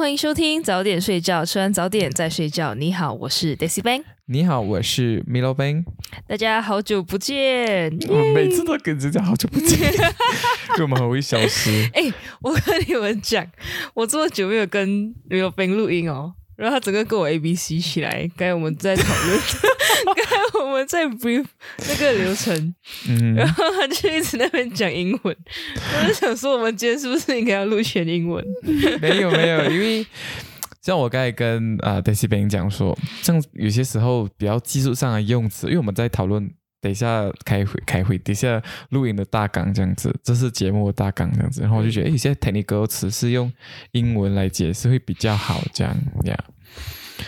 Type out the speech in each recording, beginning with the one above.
欢迎收听早点睡觉，吃完早点再睡觉。你好，我是 Daisy Bang。你好，我是 Milo Bang。大家好久不见，我每次都跟人家好久不见，因为我们很会消失。哎，我跟你们讲，我这么久没有跟 Milo Bang 录音哦。然后他整个跟我 A B C 起来，刚才我们在讨论，刚才我们在 brief 那个流程，然后他就一直那边讲英文，我就想说，我们今天是不是应该要录全英文？没有没有，因为 像我刚才跟啊 Daisy 讲说，像有些时候比较技术上的用词，因为我们在讨论。等一下开会，开会。等一下录音的大纲这样子，这是节目的大纲这样子。然后我就觉得，哎，现在 technical 词是用英文来解释会比较好，这样呀。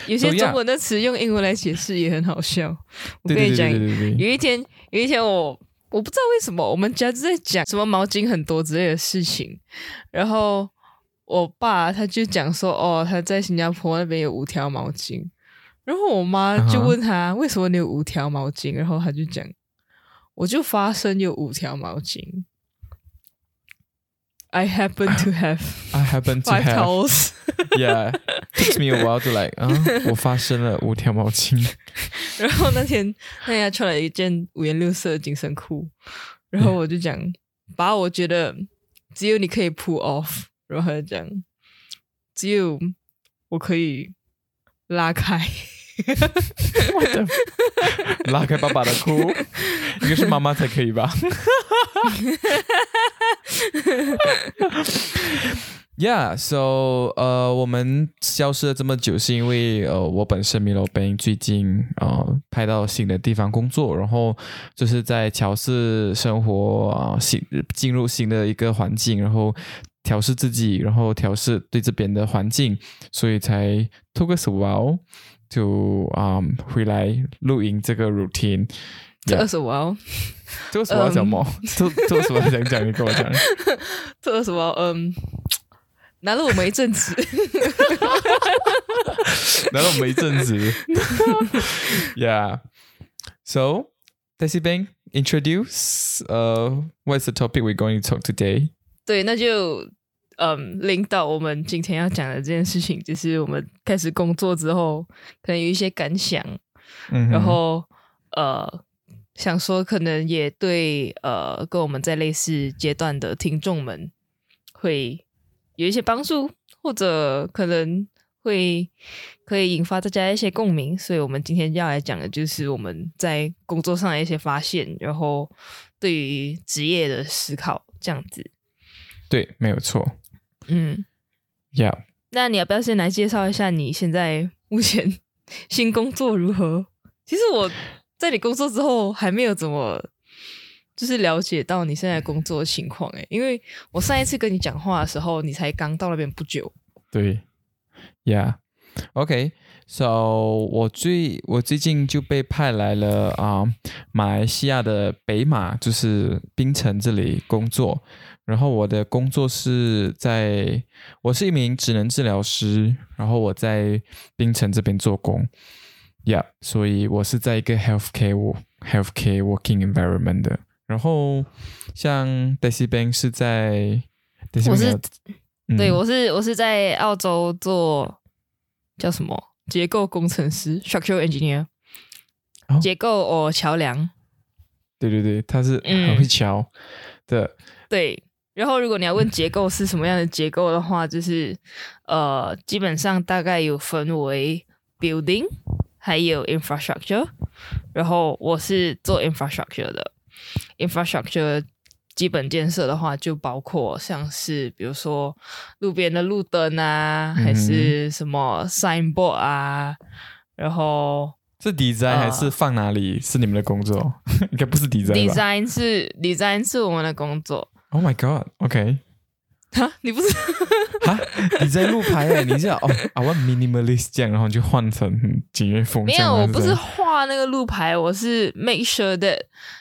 有些中文的词用英文来解释也很好笑。我跟你讲，有一天，有一天我我不知道为什么，我们家就在讲什么毛巾很多之类的事情，然后我爸他就讲说，哦，他在新加坡那边有五条毛巾。然后我妈就问他为什么你有五条毛巾，然后他就讲，我就发生有五条毛巾。I happen to have I happen to have. Towels. Yeah, takes me a while to like 啊，我发生了五条毛巾。然后那天那天穿了一件五颜六色的紧身裤，然后我就讲，把我觉得只有你可以 pull off，然后他就讲，只有我可以拉开。拉开爸爸的哭，应该是妈妈才可以吧？Yeah，so 呃，我们消失了这么久，是因为呃，我本身 Milo Ben 最近呃，拍到新的地方工作，然后就是在乔市生活啊，新进入新的一个环境，然后调试自己，然后调试对这边的环境，所以才 took us a while。就啊，回来录音这个 routine，这二十五哦，这二十五讲么？这这二十五讲讲，你跟我讲，这二十五嗯，拿了我们一阵子，拿了我们一阵子，Yeah。So, Daisy Bang, introduce. Uh, what's the topic we're going to talk today? 对，那就。 嗯，领导，我们今天要讲的这件事情，就是我们开始工作之后，可能有一些感想，嗯，然后呃，想说可能也对呃，跟我们在类似阶段的听众们会有一些帮助，或者可能会可以引发大家一些共鸣，所以我们今天要来讲的就是我们在工作上的一些发现，然后对于职业的思考，这样子。对，没有错。嗯，Yeah。那你要不要先来介绍一下你现在目前新工作如何？其实我在你工作之后还没有怎么就是了解到你现在工作的情况诶，因为我上一次跟你讲话的时候，你才刚到那边不久。对，Yeah。OK，So 我最我最近就被派来了啊，马来西亚的北马，就是槟城这里工作。然后我的工作是在，我是一名职能治疗师，然后我在槟城这边做工，Yeah，所以我是在一个 healthcare healthcare working environment 的。然后像 Daisy Bank 是在，我是，对我是我是在澳洲做叫什么结构工程师 （structural engineer），结构哦桥梁。对对对，他是很会桥的，对。然后，如果你要问结构是什么样的结构的话，就是呃，基本上大概有分为 building 还有 infrastructure。然后我是做 infrastructure 的，infrastructure 基本建设的话，就包括像是比如说路边的路灯啊，还是什么 signboard 啊，然后是 design 还是放哪里是你们的工作？应该不是 design。design 是 design 是我们的工作。Oh my god！OK，哈，你不是哈？你在路牌哎？你是哦，I want minimalist 这样，然后就换成简约风。没有，我不是画那个路牌，我是 make sure that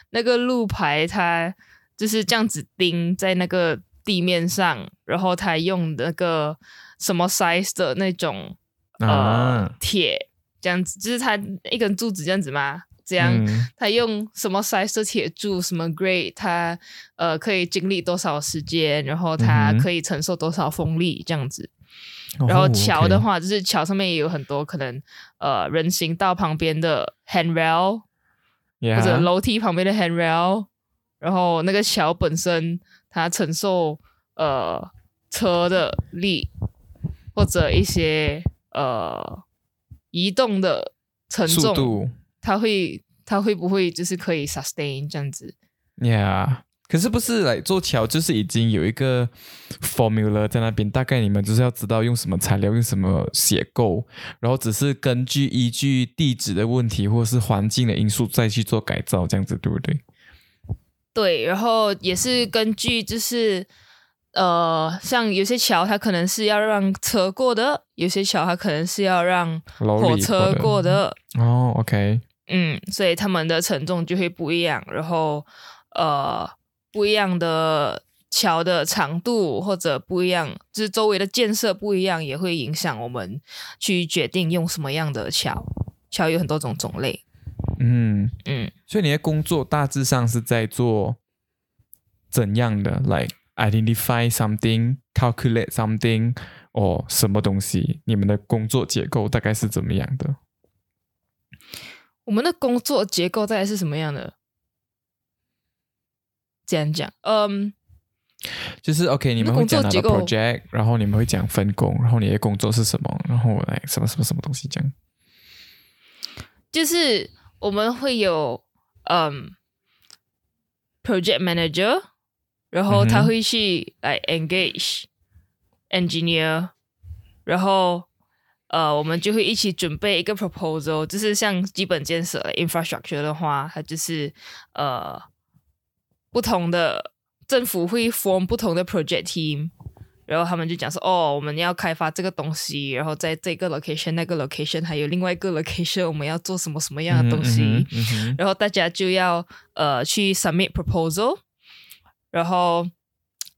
那个路牌它就是这样子钉在那个地面上，然后它用那个什么 size 的那种呃铁。这样子就是它一根柱子这样子吗？这样他用什么 size 的铁柱，什么 grade，它呃可以经历多少时间，然后它可以承受多少风力这样子。然后桥的话，就是桥上面也有很多可能呃人行道旁边的 handrail，或者楼梯旁边的 handrail，然后那个桥本身它承受呃车的力或者一些呃。移动的承重，它会它会不会就是可以 sustain 这样子？Yeah，可是不是来做桥，就是已经有一个 formula 在那边，大概你们就是要知道用什么材料，用什么结构，然后只是根据依据地址的问题或是环境的因素再去做改造，这样子对不对？对，然后也是根据就是。呃，像有些桥，它可能是要让车过的；有些桥，它可能是要让火车过的。哦，OK，嗯，所以他们的承重就会不一样。然后，呃，不一样的桥的长度或者不一样，就是周围的建设不一样，也会影响我们去决定用什么样的桥。桥有很多种种类。嗯嗯，所以你的工作大致上是在做怎样的？Like Identify something, calculate something，哦，什么东西？你们的工作结构大概是怎么样的？我们的工作结构大概是什么样的？这样讲，嗯，就是 OK，你们会讲哪个 project，然后你们会讲分工，然后你的工作是什么，然后来什么什么什么东西讲？就是我们会有嗯，project manager。然后他会去来 engage engineer，然后呃，我们就会一起准备一个 proposal，就是像基本建设 infrastructure 的话，它就是呃不同的政府会 form 不同的 project team，然后他们就讲说，哦，我们要开发这个东西，然后在这个 location、那个 location 还有另外一个 location，我们要做什么什么样的东西，然后大家就要呃去 submit proposal。然后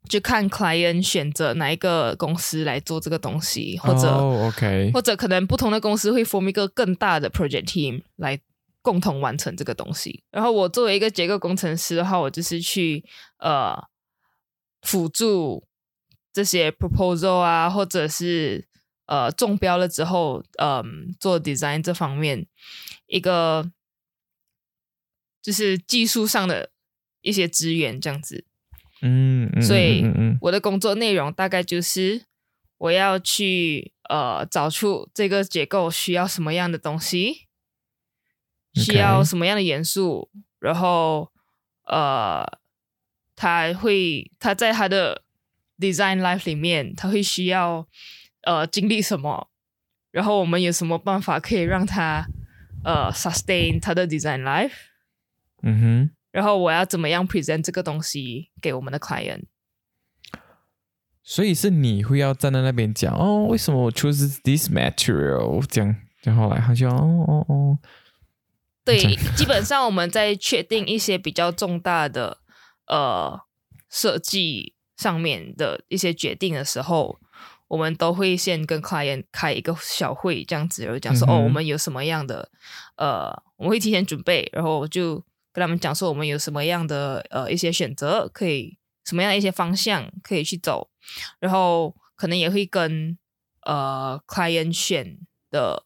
就看 client 选择哪一个公司来做这个东西，或者 OK，或者可能不同的公司会 form 一个更大的 project team 来共同完成这个东西。然后我作为一个结构工程师的话，我就是去呃辅助这些 proposal 啊，或者是呃中标了之后，嗯，做 design 这方面一个就是技术上的一些资源这样子。嗯，所以我的工作内容大概就是我要去呃找出这个结构需要什么样的东西，需要什么样的元素，然后呃，他会他在他的 design life 里面他会需要呃经历什么，然后我们有什么办法可以让他呃 sustain 他的 design life？嗯哼。然后我要怎么样 present 这个东西给我们的 client？所以是你会要站在那边讲哦，为什么我 choose this material？这样，然后来他就哦哦哦。对，基本上我们在确定一些比较重大的呃设计上面的一些决定的时候，我们都会先跟 client 开一个小会，这样子，然后讲说哦，我们有什么样的呃，我们会提前准备，然后就。跟他们讲说，我们有什么样的呃一些选择，可以什么样的一些方向可以去走，然后可能也会跟呃 client 选的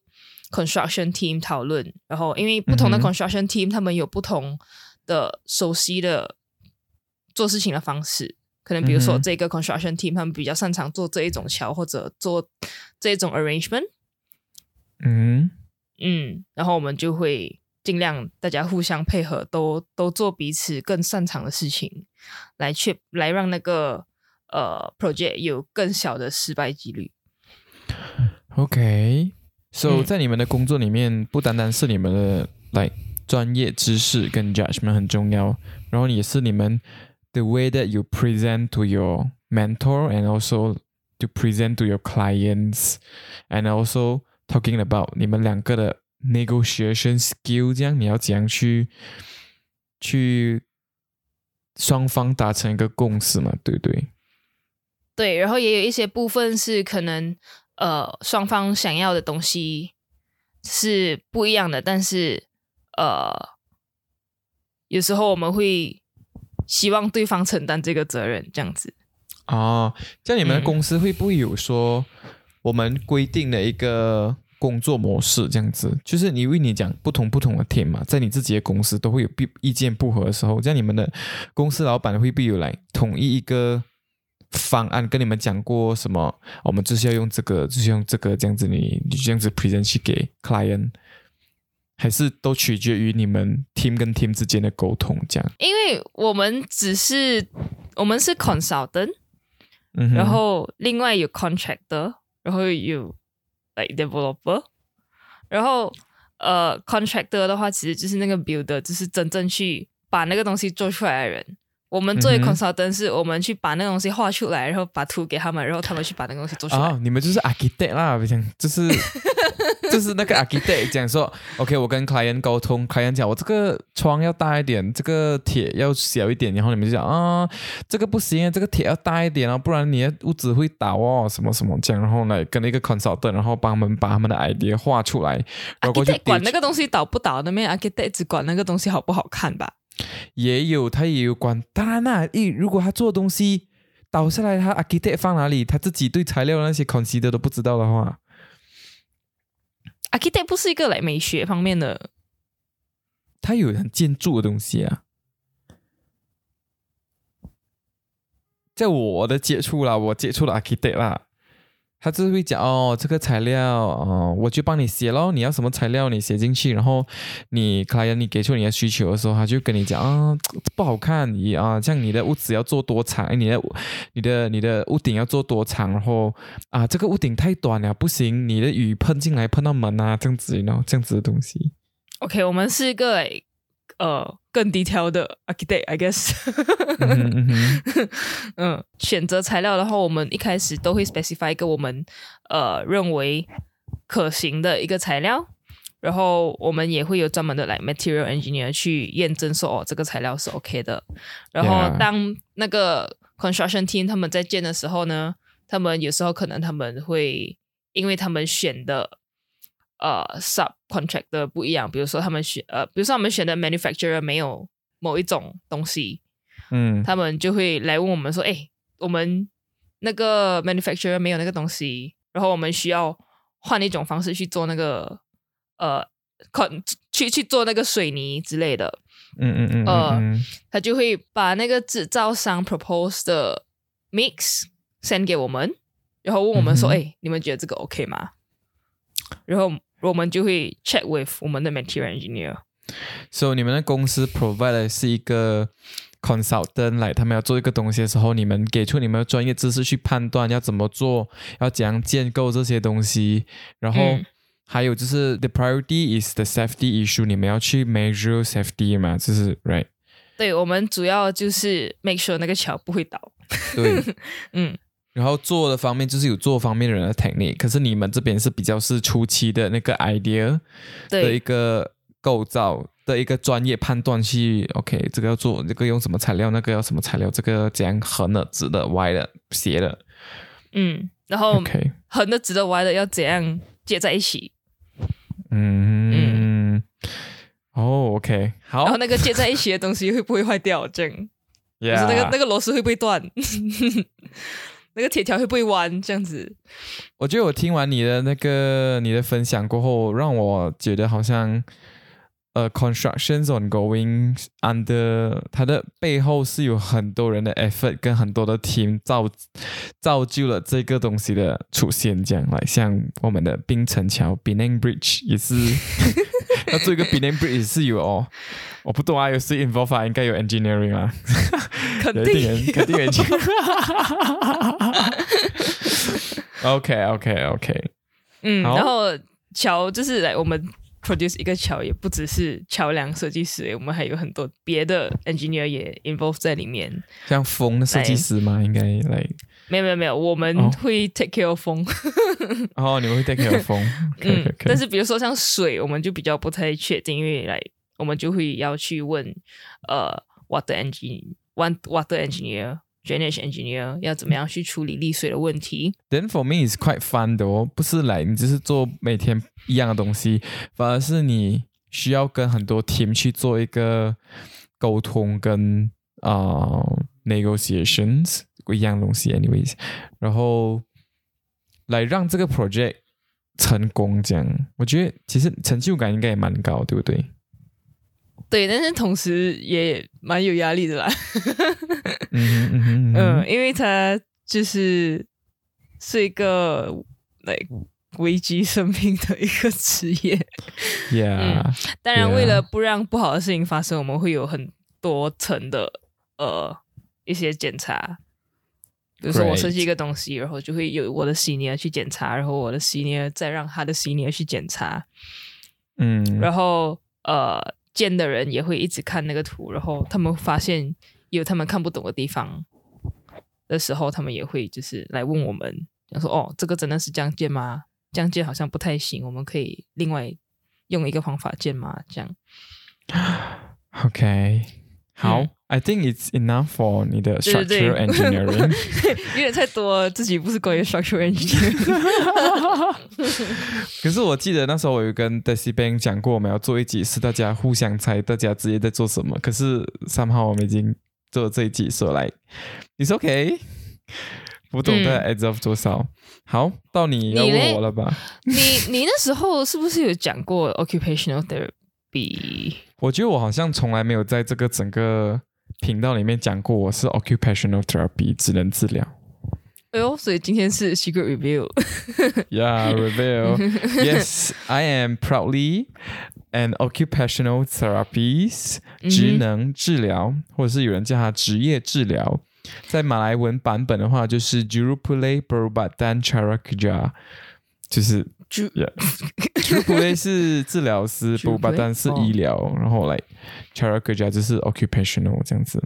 construction team 讨论，然后因为不同的 construction team 他们有不同的熟悉的做事情的方式，可能比如说这个 construction team 他们比较擅长做这一种桥或者做这一种 arrangement，嗯嗯，然后我们就会。尽量大家互相配合，都都做彼此更擅长的事情，来确来让那个呃 project 有更小的失败几率。OK，所以在你们的工作里面，不单单是你们的来专业知识跟 judgment 很重要，然后也是你们 the way that you present to your mentor and also to present to your clients and also talking about 你们两个的 negotiation skill，这样你要怎样去去双方达成一个共识嘛？对不对？对，然后也有一些部分是可能，呃，双方想要的东西是不一样的，但是，呃，有时候我们会希望对方承担这个责任，这样子。哦，像你们的公司会不会有说我们规定的一个工作模式这样子？就是你为你讲不同不同的 team 嘛，在你自己的公司都会有意意见不合的时候，这样你们的公司老板会不会有来统一一个？方案跟你们讲过什么？我们就是要用这个，就是用这个这样子，你你这样子 present 去给 client，还是都取决于你们 team 跟 team 之间的沟通这样？因为我们只是我们是 consultant，然后另外有 contractor，然后有 like developer，然后呃 contractor 的话，其实就是那个 builder，就是真正去把那个东西做出来的人。我们作为 consultant 是我们去把那个东西画出来，然后把图给他们，然后他们去把那个东西做出来。哦，你们就是 architect 啦，不像就是 就是那个 architect 讲说，OK，我跟 client 沟通，client 讲我这个窗要大一点，这个铁要小一点，然后你们就讲啊，这个不行，这个铁要大一点啊，不然你的屋子会倒哦，什么什么这样，然后来跟那个 consultant，然后帮他们把他们的 idea 画出来。architect 管那个东西倒不倒，那边 architect 只管那个东西好不好看吧。也有，他也有管。当然啦，一如果他做东西倒下来，他 architect 放哪里，他自己对材料那些 consider 都不知道的话，architect 不是一个来美学方面的。它有很建筑的东西啊，在我的接触啦，我接触了 architect 啦。他就会讲哦，这个材料哦，我就帮你写咯。你要什么材料，你写进去，然后你 client 你给出你的需求的时候，他就跟你讲啊，不好看，你啊，像你的屋子要做多长，你的你的你的屋顶要做多长，然后啊，这个屋顶太短了，不行，你的雨喷进来喷到门啊，这样子，然后这样子的东西。OK，我们是一个呃。更低调的 architect，I guess。嗯，选择材料的话，我们一开始都会 specify 一个我们呃认为可行的一个材料，然后我们也会有专门的来 material engineer 去验证说哦这个材料是 OK 的。然后当那个 construction team 他们在建的时候呢，他们有时候可能他们会因为他们选的。呃，sub contract 的不一样，比如说他们选呃，比如说他们选的 manufacturer 没有某一种东西，嗯，他们就会来问我们说，哎，我们那个 manufacturer 没有那个东西，然后我们需要换一种方式去做那个呃，可去去做那个水泥之类的，嗯嗯嗯，呃，他就会把那个制造商 propose 的 mix send 给我们，然后问我们说，哎，你们觉得这个 OK 吗？然后。我们就会 check with 我们的 material engineer。所以你们的公司 provide 的是一个 consultant 来，他们要做一个东西的时候，你们给出你们的专业知识去判断要怎么做，要怎样建构这些东西。然后还有就是 the priority is the safety issue，你们要去 measure safety 嘛，就是 right？对，我们主要就是 make sure 那个桥不会倒。对，嗯。然后做的方面就是有做方面的人的 technique，可是你们这边是比较是初期的那个 idea 的一个构造的一个专业判断去 OK，这个要做这个用什么材料，那个要什么材料，这个怎样横的、直的、歪的、斜的，嗯，然后 OK，横的、直的、歪的要怎样接在一起？嗯嗯，哦 OK，好，然后那个接在一起的东西会不会坏掉？这样，就是那个那个螺丝会不会断？那个铁条会不会弯？这样子，我觉得我听完你的那个你的分享过后，让我觉得好像，呃，constructions ongoing under 它的背后是有很多人的 effort 跟很多的 team 造造就了这个东西的出现。这样来，像我们的冰城桥 b i n a n Bridge 也是要做一个 b i n a n Bridge 也是有哦。我不懂啊，有是 involve 应该有 engineering 啊，肯定肯定 engineering。OK OK OK，嗯，然后桥就是来我们 produce 一个桥，也不只是桥梁设计师，我们还有很多别的 engineer 也 involve 在里面。像风的设计师吗？应该来？没有没有没有，我们会 take care of 风。哦，你们会 take care of 风。嗯，但是比如说像水，我们就比较不太确定，因为来我们就会要去问呃 water engineer，one water engineer。Drainage engineer 要怎么样去处理沥水的问题？Then for me is quite fun 的哦，不是来你只是做每天一样的东西，反而是你需要跟很多 team 去做一个沟通跟啊 negotiations 不一样的东西，anyways，然后来让这个 project 成功，这样我觉得其实成就感应该也蛮高，对不对？对，但是同时也蛮有压力的啦。嗯嗯嗯，因为他就是是一个来危机生命的一个职业。Yeah，当然为了不让不好的事情发生，我们会有很多层的呃一些检查。比如说我设计一个东西，然后就会有我的 senior 去检查，然后我的 senior 再让他的 senior 去检查。嗯，然后呃。见的人也会一直看那个图，然后他们发现有他们看不懂的地方的时候，他们也会就是来问我们，说：“哦，这个真的是这样建吗？这样建好像不太行，我们可以另外用一个方法建吗？”这样。OK，好。I think it's enough for 你的 structural engineering。有点太多，自己不是关于 structural engineering。可是我记得那时候我有跟 Daisy Bang 讲过，我们要做一集是大家互相猜大家职业在做什么。可是三号我们已经做了这一集，说来，It's OK。不懂的 adds up 多少？好，到你要问我了吧？你你那时候是不是有讲过 occupational therapy？ 我觉得我好像从来没有在这个整个。频道里面讲过，我是 occupational therapy，职能治疗。哎呦，所以今天是 secret review。Yeah, reveal. Yes, I am proudly an occupational therapist，职能治疗，或者是有人叫它职业治疗。在马来文版本的话，就是 Jurupule Perubatan Cara Kerja，就是 Jurupule 是治疗师，Perubatan 是医疗，然后来。Character 就是 occupational 这样子。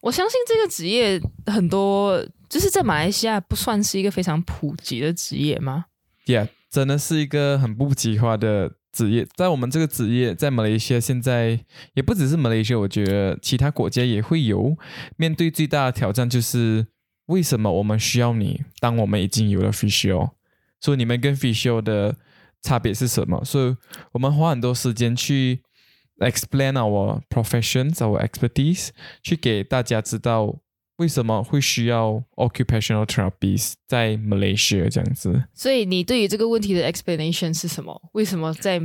我相信这个职业很多，就是在马来西亚不算是一个非常普及的职业吗？Yeah，真的是一个很不普及化的职业。在我们这个职业，在马来西亚现在也不只是马来西亚，我觉得其他国家也会有面对最大的挑战，就是为什么我们需要你？当我们已经有了 physio，所以你们跟 physio 的差别是什么？所以我们花很多时间去。explain our professions, our expertise，去给大家知道为什么会需要 occupational therapies 在 Malaysia 这样子。所以你对于这个问题的 explanation 是什么？为什么在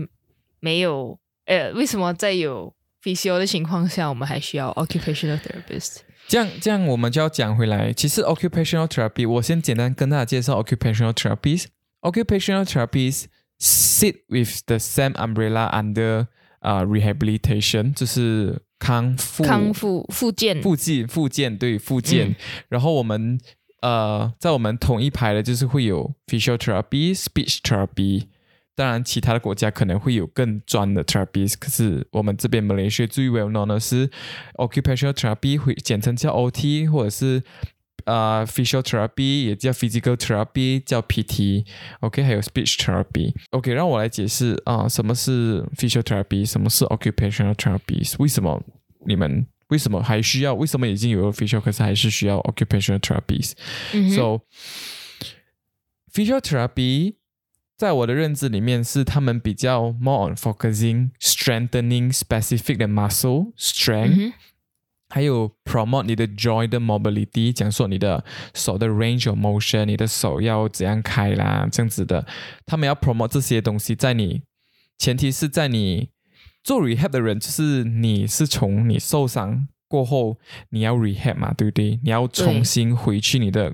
没有呃，为什么在有 physio 的情况下，我们还需要 occupational therapist？这样这样，我们就要讲回来。其实 occupational therapy，我先简单跟大家介绍 occupational therapies。Occupational therapies sit with the same umbrella under 啊，rehabilitation 就是康复、康复、复健、复健、复健，对，复健。然后我们呃，在我们同一排的就是会有 physiotherapy、speech therapy。当然，其他的国家可能会有更专的 therapies，可是我们这边 Malaysia 最 well known 的是 occupational therapy，会简称叫 OT，或者是。呃，physical therapy 也叫 physical therapy，叫 PT，OK，还有 speech therapy，OK，让我来解释啊，什么是 physical therapy，什么是 occupational therapy，为什么你们为什么还需要？为什么已经有了 physical，可是还是需要 occupational therapy？So physical therapy 在我的认知里面是他们比较 more on focusing strengthening specific 的 muscle strength。还有 promote 你的 joint mobility，讲说你的手的 range of motion，你的手要怎样开啦，这样子的。他们要 promote 这些东西，在你前提是在你做 rehab 的人，就是你是从你受伤过后，你要 rehab 嘛，对不对？你要重新回去你的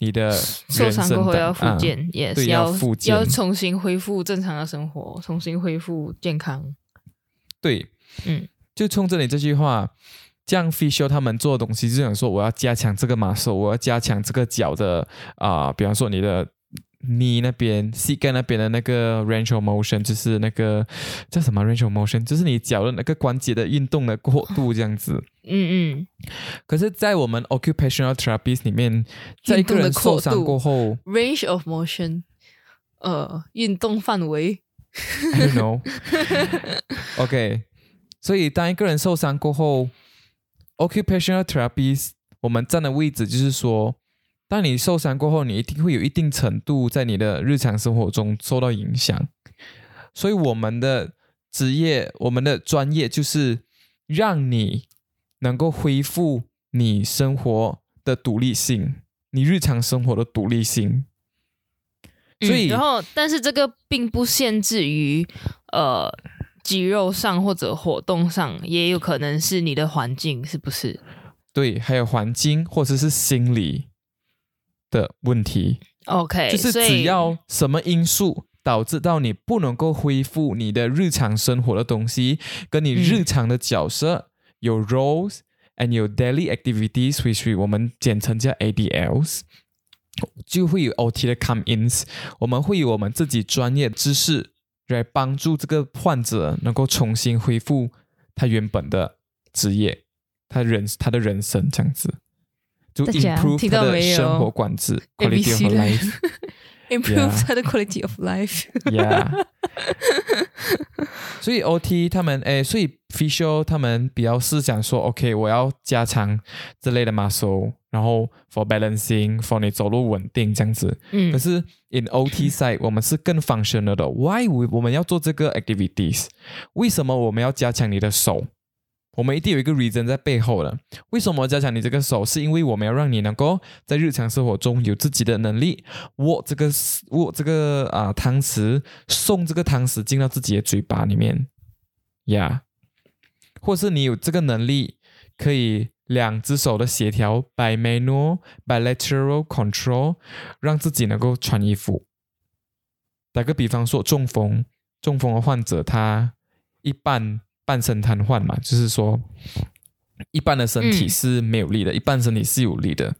你的受伤过后要复健，也是要复健，要重新恢复正常的生活，重新恢复健康。对，嗯，就冲着你这句话。这样 f i s h 他们做的东西，就想说我要加强这个马手，我要加强这个脚的啊，比方说你的你那边膝盖那边的那个 range of motion，就是那个叫什么 range of motion，就是你脚的那个关节的运动的过度这样子。嗯嗯。可是，在我们 occupational therapist 里面，在一个人受伤过后，range of motion，呃，运动范围。I don't know。OK，所以当一个人受伤过后，occupational therapy 我们站的位置就是说。当你受伤过后，你一定会有一定程度在你的日常生活中受到影响。所以，我们的职业、我们的专业就是让你能够恢复你生活的独立性，你日常生活的独立性。所以，然后，但是这个并不限制于呃肌肉上或者活动上，也有可能是你的环境，是不是？对，还有环境或者是心理。的问题，OK，就是只要什么因素导致到你不能够恢复你的日常生活的东西，跟你日常的角色有 roles and 有 daily activities，which 我们简称叫 ADLs，就会有 OT 的 come ins，我们会有我们自己专业知识来帮助这个患者能够重新恢复他原本的职业，他人他的人生这样子。就 improve 他的生活管制，quality of life，improve 他的 quality of life。Yeah，所以 OT 他们诶，所以 physio 他们比较是讲说，OK，我要加强这类的 muscle，然后 for balancing，for 你走路稳定这样子。嗯。可是 in OT side，我们是更 functional 的。Why 我我们要做这个 activities？为什么我们要加强你的手？我们一定有一个 reason 在背后的。为什么加强你这个手？是因为我们要让你能够在日常生活中有自己的能力，握这个握这个啊汤匙，送这个汤匙进到自己的嘴巴里面，呀，或是你有这个能力，可以两只手的协调，by manual bilateral control，让自己能够穿衣服。打个比方说，中风中风的患者，他一半。半身瘫痪嘛，就是说，一半的身体是没有力的，一半身体是有力的。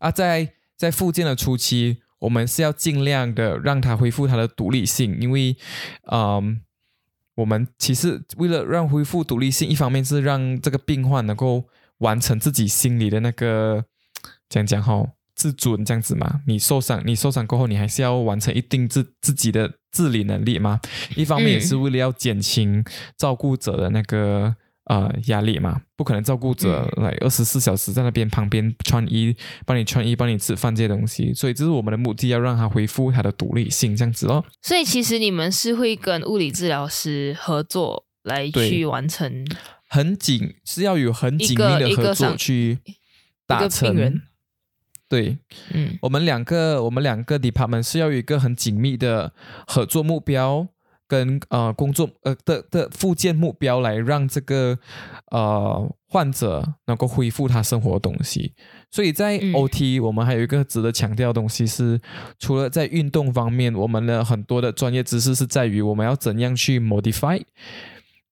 啊，在在复健的初期，我们是要尽量的让他恢复他的独立性，因为，嗯，我们其实为了让恢复独立性，一方面是让这个病患能够完成自己心里的那个讲讲哈。自尊这样子嘛？你受伤，你受伤过后，你还是要完成一定自自己的自理能力嘛？一方面也是为了要减轻照顾者的那个呃压力嘛。不可能照顾者来二十四小时在那边旁边穿衣，帮你穿衣，帮你吃饭这些东西。所以这是我们的目的，要让他恢复他的独立性这样子哦。所以其实你们是会跟物理治疗师合作来去完成，很紧是要有很紧密的合作去达成。对，嗯，我们两个，我们两个 department 是要有一个很紧密的合作目标，跟呃工作呃的的附件目标，来让这个呃患者能够恢复他生活的东西。所以在 OT，我们还有一个值得强调的东西是，除了在运动方面，我们的很多的专业知识是在于我们要怎样去 modify，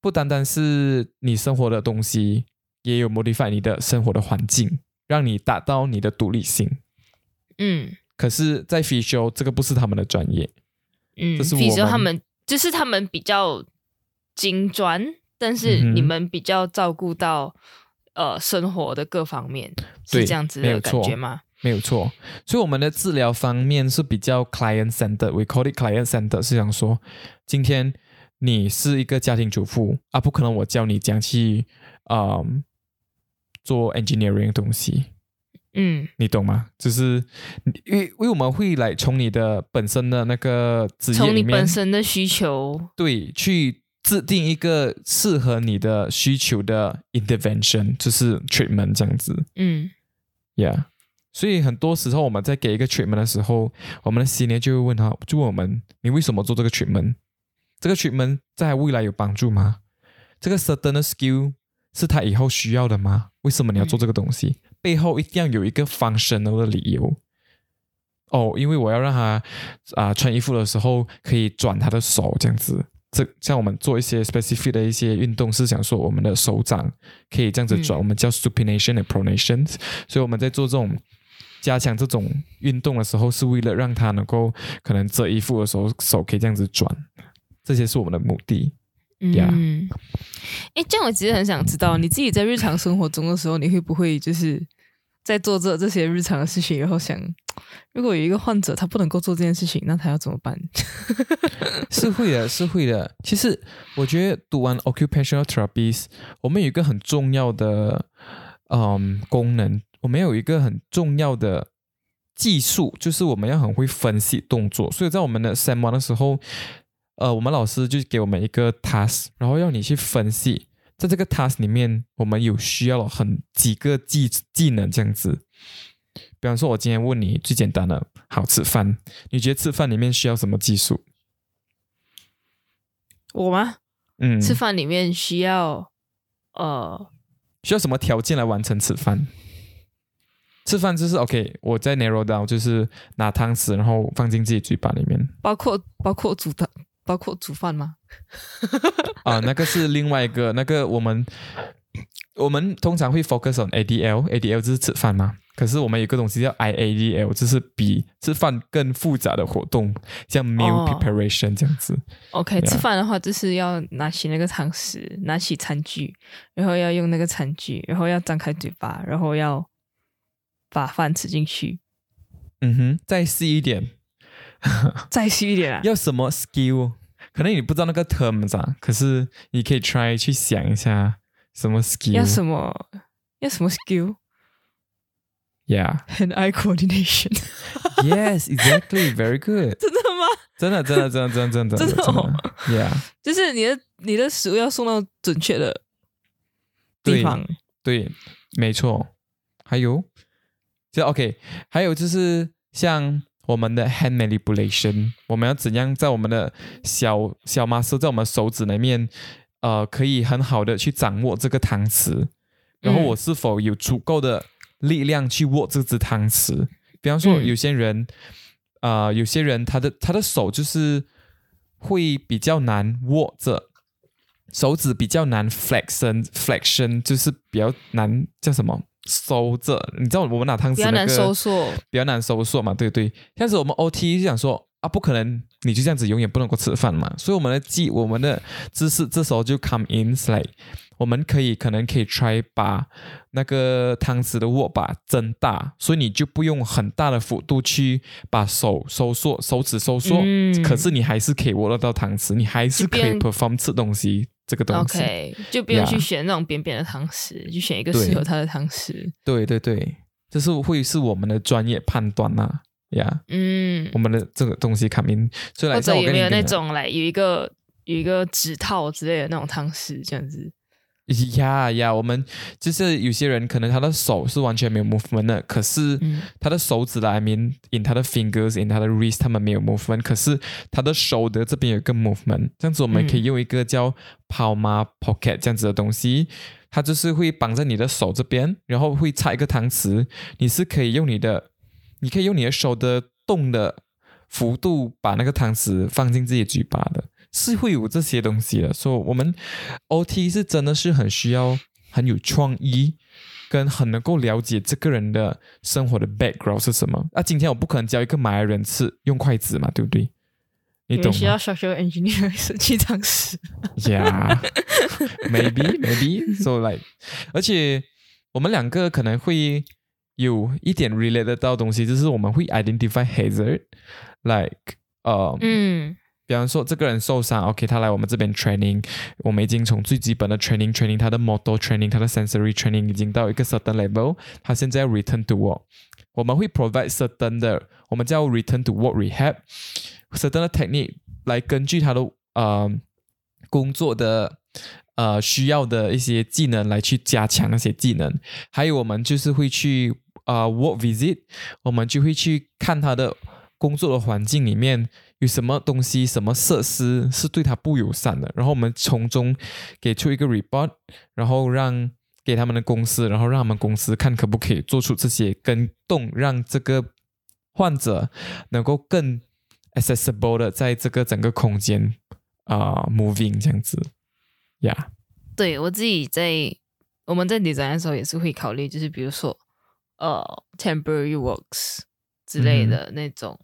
不单单是你生活的东西，也有 modify 你的生活的环境。让你达到你的独立性，嗯，可是，在 f s 这个不是他们的专业，嗯这是 f i 他们就是他们比较精专，但是你们比较照顾到呃生活的各方面，是这样子的感觉吗？没有错，所以我们的治疗方面是比较 client center，we call it client center，是想说，今天你是一个家庭主妇啊，不可能我教你讲去啊。做 engineering 的东西，嗯，你懂吗？就是因为因为我们会来从你的本身的那个职业里面，本身的需求，对，去制定一个适合你的需求的 intervention，就是 treatment 这样子。嗯，Yeah，所以很多时候我们在给一个 treatment 的时候，我们的 senior 就会问他，就问我们，你为什么做这个 treatment？这个 treatment 在未来有帮助吗？这个 certain skill 是他以后需要的吗？为什么你要做这个东西？背后一定要有一个 functional 的理由。哦，因为我要让他啊穿衣服的时候可以转他的手，这样子。这像我们做一些 specific 的一些运动，是想说我们的手掌可以这样子转，我们叫 supination and pronation。所以我们在做这种加强这种运动的时候，是为了让他能够可能折衣服的时候手可以这样子转，这些是我们的目的。嗯，哎，这样我其实很想知道，你自己在日常生活中的时候，你会不会就是在做这这些日常的事情，然后想，如果有一个患者他不能够做这件事情，那他要怎么办？是会的，是会的。其实我觉得读完 occupational therapy，我们有一个很重要的嗯功能，我们有一个很重要的技术，就是我们要很会分析动作。所以在我们的 sem one 的时候。呃，我们老师就给我们一个 task，然后要你去分析，在这个 task 里面，我们有需要很几个技技能这样子。比方说，我今天问你最简单的，好吃饭，你觉得吃饭里面需要什么技术？我吗？嗯，吃饭里面需要呃，需要什么条件来完成吃饭？吃饭就是 OK，我在 narrow down，就是拿汤匙，然后放进自己嘴巴里面，包括包括煮的。包括煮饭吗？啊，那个是另外一个，那个我们 我们通常会 focus on ADL，ADL 就是吃饭嘛。可是我们有个东西叫 IADL，就是比吃饭更复杂的活动，像 meal preparation 这样子。OK，吃饭的话就是要拿起那个汤匙，拿起餐具，然后要用那个餐具，然后要张开嘴巴，然后要把饭吃进去。嗯哼，再细一点。再细一点啊！要什么 skill？可能你不知道那个 terms 啊，可是你可以 try 去想一下什么 skill？要什么？要什么 skill？Yeah，hand eye coordination。Yes, exactly. Very good. 真的吗？真的，真的，真的，真的，真的，真的。Yeah，就是你的你的食物要送到准确的地方。对，没错。还有，就 OK。还有就是像。我们的 hand manipulation，我们要怎样在我们的小小 muscle 在我们手指里面，呃，可以很好的去掌握这个汤匙，然后我是否有足够的力量去握这只汤匙？比方说，有些人，啊，有些人他的他的手就是会比较难握着，手指比较难 flexion，flexion 就是比较难叫什么？收着，你知道我们拿汤匙那个比较难收缩，比较难收缩嘛？对对，像是我们 OT 就想说啊，不可能，你就这样子永远不能够吃饭嘛。所以我们的技，我们的姿势这时候就 come in like，我们可以可能可以 try 把那个汤匙的握把增大，所以你就不用很大的幅度去把手收缩，手指收缩，可是你还是可以握得到汤匙，你还是可以 perform 吃东西。这个东西，OK，就不用去选那种扁扁的汤匙，就选一个适合他的汤匙。对对对，这是会是我们的专业判断呐，呀，嗯，我们的这个东西看明，或者有没有那种来有一个有一个指套之类的那种汤匙这样子。呀呀，我们就是有些人可能他的手是完全没有 movement 的，可是他的手指的，I mean in 他的 fingers in 他的 wrist，他们没有 movement，可是他的手的这边有一个 movement，这样子我们可以用一个叫 palm pocket 这样子的东西，它就是会绑在你的手这边，然后会插一个搪瓷，你是可以用你的，你可以用你的手的动的幅度把那个搪瓷放进自己嘴巴的。是会有这些东西的，所以我们 OT 是真的是很需要很有创意，跟很能够了解这个人的生活的 background 是什么。那今天我不可能教一个马来人吃用筷子嘛，对不对？你懂？需要 social engineer 设计常识。Yeah，maybe maybe so like，而且我们两个可能会有一点 relate 到东西，就是我们会 identify hazard，like 呃嗯。比方说，这个人受伤，OK，他来我们这边 training，我们已经从最基本的 training training，他的 motor training，他的 sensory training 已经到一个 certain level，他现在要 return to work，我们会 provide certain 的，我们叫 return to work rehab，certain 的 technique 来根据他的呃工作的呃需要的一些技能来去加强那些技能，还有我们就是会去啊 work visit，我们就会去看他的工作的环境里面。有什么东西、什么设施是对他不友善的，然后我们从中给出一个 report，然后让给他们的公司，然后让他们公司看可不可以做出这些跟动，让这个患者能够更 accessible 的在这个整个空间啊 moving 这样子，呀。对我自己在我们在 design 的时候也是会考虑，就是比如说。呃 temporary works 之类的那种，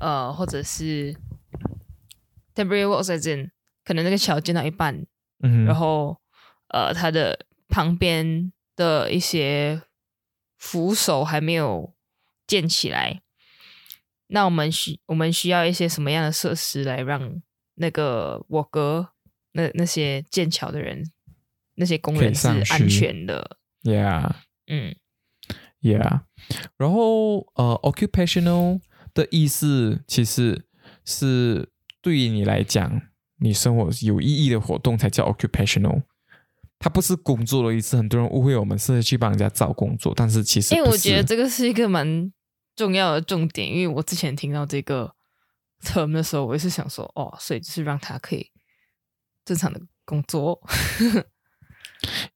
呃，或者是 temporary works 在这，可能那个桥建到一半，嗯，然后呃，它的旁边的一些扶手还没有建起来，那我们需我们需要一些什么样的设施来让那个我哥那那些建桥的人那些工人是安全的？Yeah，嗯。Yeah，然后呃，occupational 的意思其实是对于你来讲，你生活有意义的活动才叫 occupational。它不是工作的意思，很多人误会我们是去帮人家找工作，但是其实因为我觉得这个是一个蛮重要的重点，因为我之前听到这个 term 的时候，我也是想说，哦，所以就是让他可以正常的工作。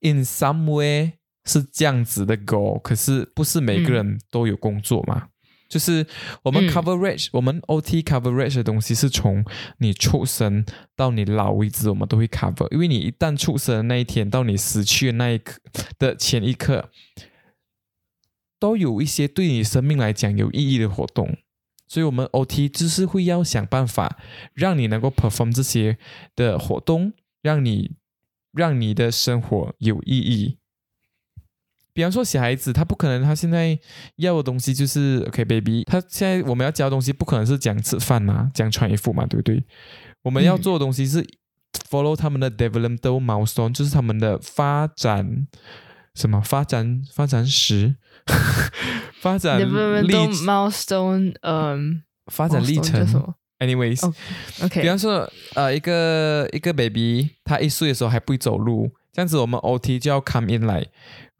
In some way. 是这样子的 goal，可是不是每个人都有工作嘛？就是我们 coverage，我们 OT coverage 的东西是从你出生到你老为止，我们都会 cover。因为你一旦出生的那一天到你死去的那一刻的前一刻，都有一些对你生命来讲有意义的活动，所以我们 OT 就是会要想办法让你能够 perform 这些的活动，让你让你的生活有意义。比方说，小孩子他不可能，他现在要的东西就是 OK，baby。他现在我们要教的东西不可能是讲吃饭嘛，讲穿衣服嘛，对不对？我们要做的东西是 follow 他们的 developmental milestone，就是他们的发展什么发展发展史，发展 developmental milestone，嗯，发展历程。Anyways，OK。比方说，呃，一个一个 baby，他一岁的时候还不会走路，这样子我们 OT 就要 come in 来。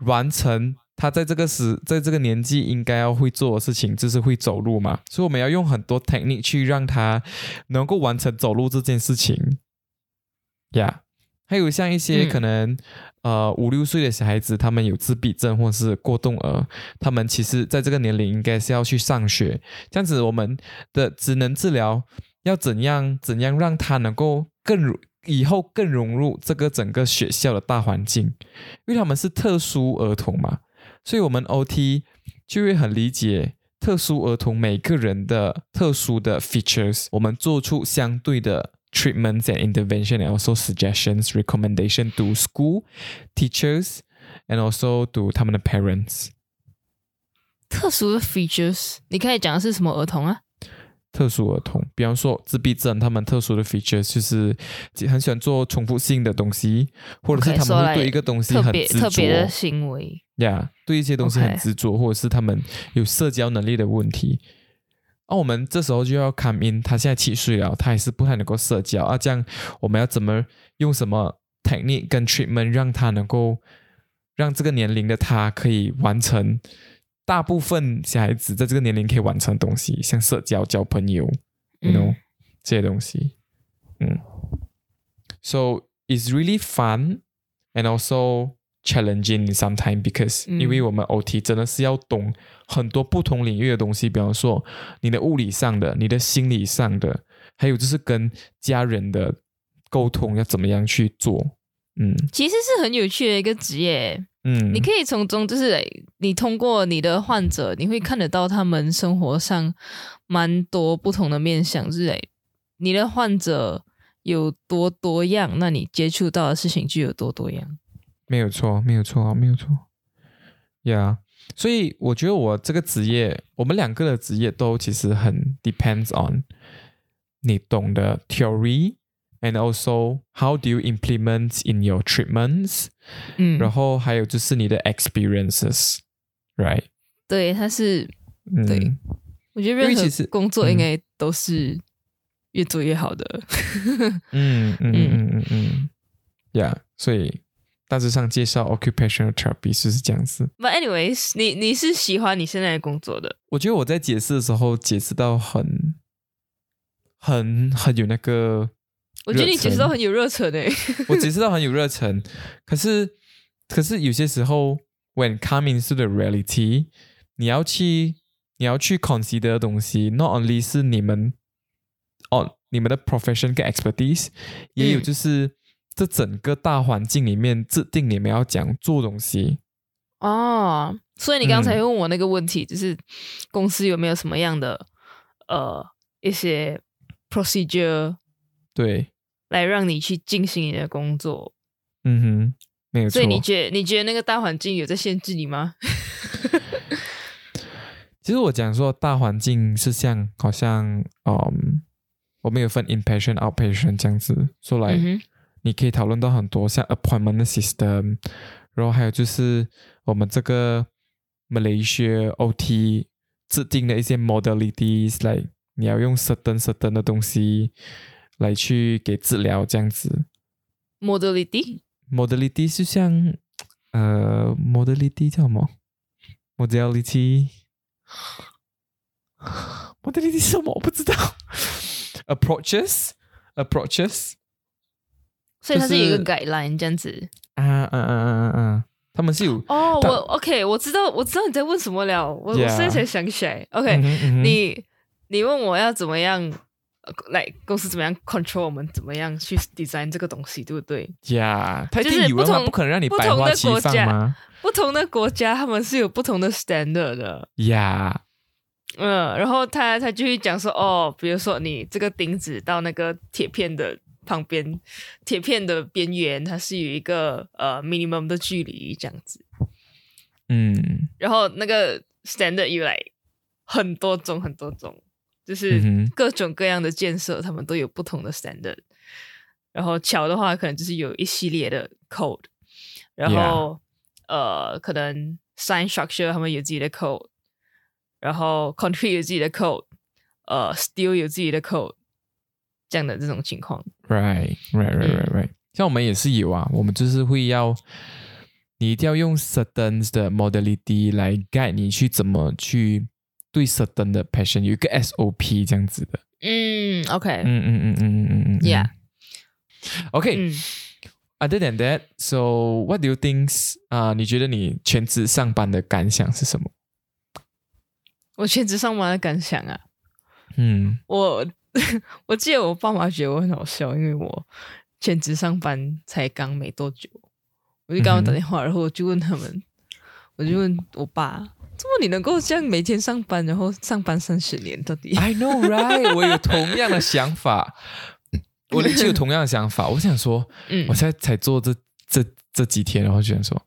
完成他在这个时，在这个年纪应该要会做的事情，就是会走路嘛。所以我们要用很多 technique 去让他能够完成走路这件事情。呀，还有像一些可能呃五六岁的小孩子，他们有自闭症或是过动儿，他们其实在这个年龄应该是要去上学。这样子，我们的职能治疗要怎样怎样让他能够更。以后更融入这个整个学校的大环境，因为他们是特殊儿童嘛，所以我们 OT 就会很理解特殊儿童每个人的特殊的 features，我们做出相对的 treatments and intervention and also suggestions recommendation to school teachers and also to 他们的 parents。特殊的 features，你可以讲的是什么儿童啊？特殊儿童，比方说自闭症，他们特殊的 features 就是很喜欢做重复性的东西，或者是他们会对一个东西很执着的行为。呀，对一些东西很执着，或者是他们有社交能力的问题。那我们这时候就要 come in，他现在七岁了，他还是不太能够社交啊。这样我们要怎么用什么 technique 跟 treatment 让他能够让这个年龄的他可以完成？大部分小孩子在这个年龄可以完成的东西，像社交、交朋友，you know 这些东西。嗯，so it's really fun and also challenging sometimes because 因为我们 OT 真的是要懂很多不同领域的东西，比方说你的物理上的、你的心理上的，还有就是跟家人的沟通要怎么样去做。嗯，其实是很有趣的一个职业。嗯，你可以从中就是你通过你的患者，你会看得到他们生活上蛮多不同的面相，是你的患者有多多样，那你接触到的事情就有多多样。没有错，没有错，没有错。Yeah，所以我觉得我这个职业，我们两个的职业都其实很 depends on 你懂的 theory。And also, how do you implement in your treatments？嗯，然后还有就是你的 experiences，right？对，他是，对，我觉得任何工作应该都是越做越好的。嗯嗯嗯嗯嗯嗯，Yeah，所以大致上介绍 occupational therapy 就是这样子。But anyways，你你是喜欢你现在的工作的？我觉得我在解释的时候解释到很很很有那个。我觉得你解释到很有热忱诶，我解释到很有热忱，可是可是有些时候，when coming to the reality，你要去你要去 consider 的东西，not only 是你们哦你们的 profession 跟 expertise，也有就是这整个大环境里面制定你们要讲做东西。哦，所以你刚才问我那个问题，就是公司有没有什么样的呃一些 procedure 对，来让你去进行你的工作？嗯哼，没有错。所以你觉得你觉得那个大环境有在限制你吗？其实我讲说大环境是像好像嗯，我们有分 inpatient outpatient 这样子说来，你可以讨论到很多像 appointment system，然后还有就是我们这个 Malaysia OT 制定的一些 modalities，来你要用 certain certain 的东西来去给治疗这样子。Modality，modality 是像呃 modality 叫什么？modality。我的例子是什么？我不知道。Approaches，approaches，所以它是一个 guideline 这样子。啊，嗯嗯嗯嗯嗯，他们是有哦。我 OK，我知道，我知道你在问什么了。我我现在才想起来。OK，你你问我要怎么样来公司怎么样 control 我们怎么样去 design 这个东西，对不对？Yeah，就是不同不可能让你百花齐放吗？不同的国家，他们是有不同的 standard 的呀。嗯，然后他他就会讲说，哦，比如说你这个钉子到那个铁片的旁边，铁片的边缘，它是有一个呃 minimum 的距离这样子。嗯，然后那个 standard 又来很多种很多种，就是各种各样的建设，他们都有不同的 standard。然后桥的话，可能就是有一系列的 code，然后。呃，可能 sign structure 他们有自己的 code，然后 concrete 有自己的 code，呃，steel 有自己的 code，这样的这种情况。Right, right, right, right, right。像我们也是有啊，我们就是会要你一定要用 certain 的 modality 来 guide 你去怎么去对 certain 的 passion 有一个 SOP 这样子的。嗯，OK，嗯嗯嗯嗯嗯嗯嗯，Yeah，OK。Other than that, so what do you think? 啊，你觉得你全职上班的感想是什么？我全职上班的感想啊，嗯，我 我记得我爸妈觉得我很好笑，因为我全职上班才刚没多久，我就刚刚打电话，然后我就问他们，我就问我爸，你能够这样每天上班，然后上班三十年到底？I know, right？我有同样的想法。我就有同样的想法，我想说，嗯，我现在才做这这这几天，然后就想说，